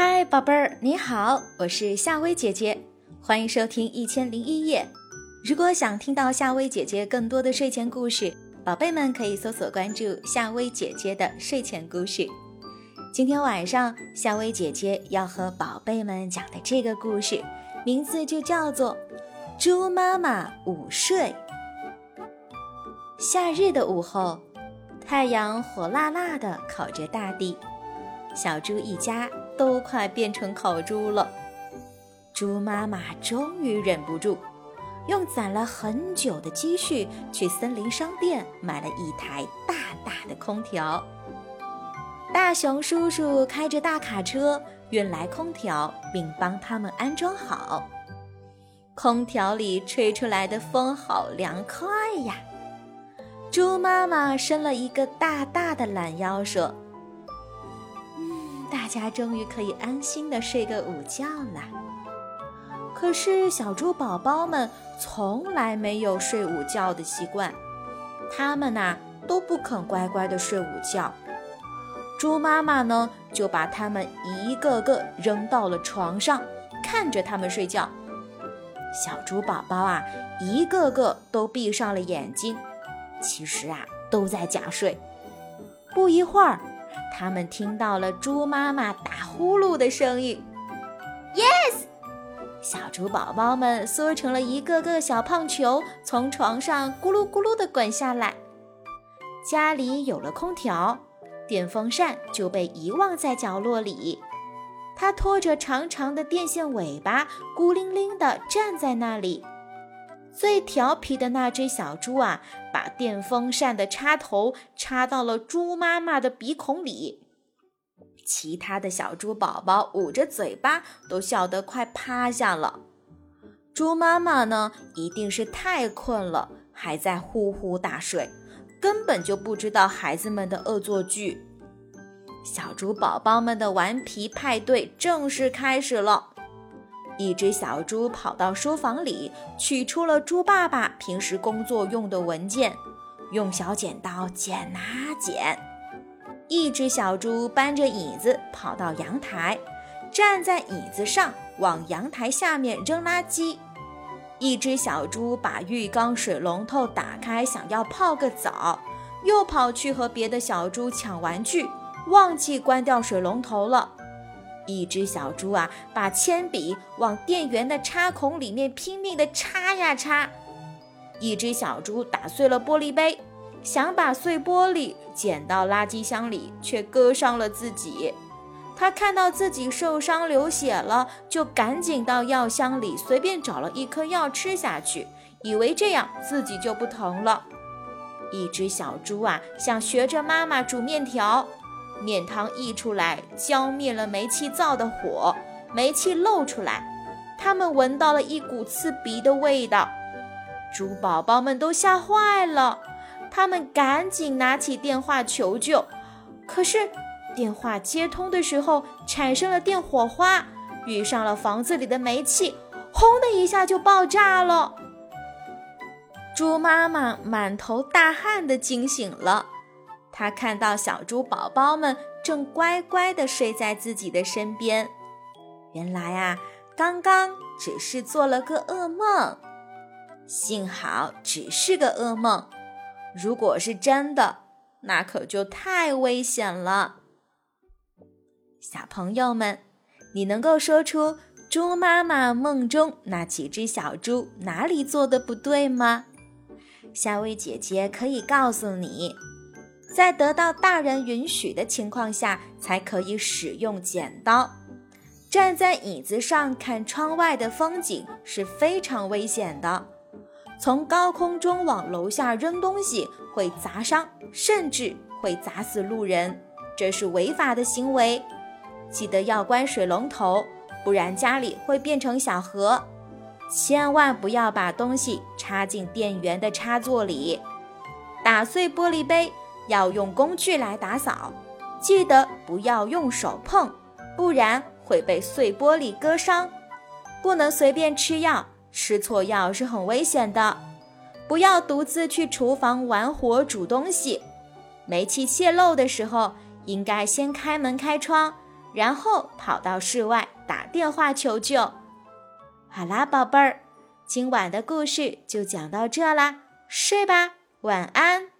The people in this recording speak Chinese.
嗨，宝贝儿，你好，我是夏薇姐姐，欢迎收听《一千零一夜》。如果想听到夏薇姐姐更多的睡前故事，宝贝们可以搜索关注夏薇姐姐的睡前故事。今天晚上，夏薇姐姐要和宝贝们讲的这个故事，名字就叫做《猪妈妈午睡》。夏日的午后，太阳火辣辣的烤着大地，小猪一家。都快变成烤猪了，猪妈妈终于忍不住，用攒了很久的积蓄去森林商店买了一台大大的空调。大熊叔叔开着大卡车运来空调，并帮他们安装好。空调里吹出来的风好凉快呀！猪妈妈伸了一个大大的懒腰，说。大家终于可以安心的睡个午觉了。可是小猪宝宝们从来没有睡午觉的习惯，他们呐都不肯乖乖的睡午觉。猪妈妈呢就把他们一个个扔到了床上，看着他们睡觉。小猪宝宝啊，一个个都闭上了眼睛，其实啊都在假睡。不一会儿。他们听到了猪妈妈打呼噜的声音，Yes，小猪宝宝们缩成了一个个小胖球，从床上咕噜咕噜地滚下来。家里有了空调，电风扇就被遗忘在角落里。它拖着长长的电线尾巴，孤零零地站在那里。最调皮的那只小猪啊，把电风扇的插头插到了猪妈妈的鼻孔里。其他的小猪宝宝捂着嘴巴，都笑得快趴下了。猪妈妈呢，一定是太困了，还在呼呼大睡，根本就不知道孩子们的恶作剧。小猪宝宝们的顽皮派对正式开始了。一只小猪跑到书房里，取出了猪爸爸平时工作用的文件，用小剪刀剪啊剪。一只小猪搬着椅子跑到阳台，站在椅子上往阳台下面扔垃圾。一只小猪把浴缸水龙头打开，想要泡个澡，又跑去和别的小猪抢玩具，忘记关掉水龙头了。一只小猪啊，把铅笔往电源的插孔里面拼命地插呀插。一只小猪打碎了玻璃杯，想把碎玻璃捡到垃圾箱里，却割伤了自己。他看到自己受伤流血了，就赶紧到药箱里随便找了一颗药吃下去，以为这样自己就不疼了。一只小猪啊，想学着妈妈煮面条。面汤溢出来，浇灭了煤气灶的火，煤气漏出来，他们闻到了一股刺鼻的味道。猪宝宝们都吓坏了，他们赶紧拿起电话求救。可是电话接通的时候，产生了电火花，遇上了房子里的煤气，轰的一下就爆炸了。猪妈妈满头大汗的惊醒了。他看到小猪宝宝们正乖乖地睡在自己的身边，原来啊，刚刚只是做了个噩梦。幸好只是个噩梦，如果是真的，那可就太危险了。小朋友们，你能够说出猪妈妈梦中那几只小猪哪里做的不对吗？夏薇姐姐可以告诉你。在得到大人允许的情况下，才可以使用剪刀。站在椅子上看窗外的风景是非常危险的。从高空中往楼下扔东西会砸伤，甚至会砸死路人，这是违法的行为。记得要关水龙头，不然家里会变成小河。千万不要把东西插进电源的插座里，打碎玻璃杯。要用工具来打扫，记得不要用手碰，不然会被碎玻璃割伤。不能随便吃药，吃错药是很危险的。不要独自去厨房玩火煮东西，煤气泄漏的时候应该先开门开窗，然后跑到室外打电话求救。好啦，宝贝儿，今晚的故事就讲到这啦，睡吧，晚安。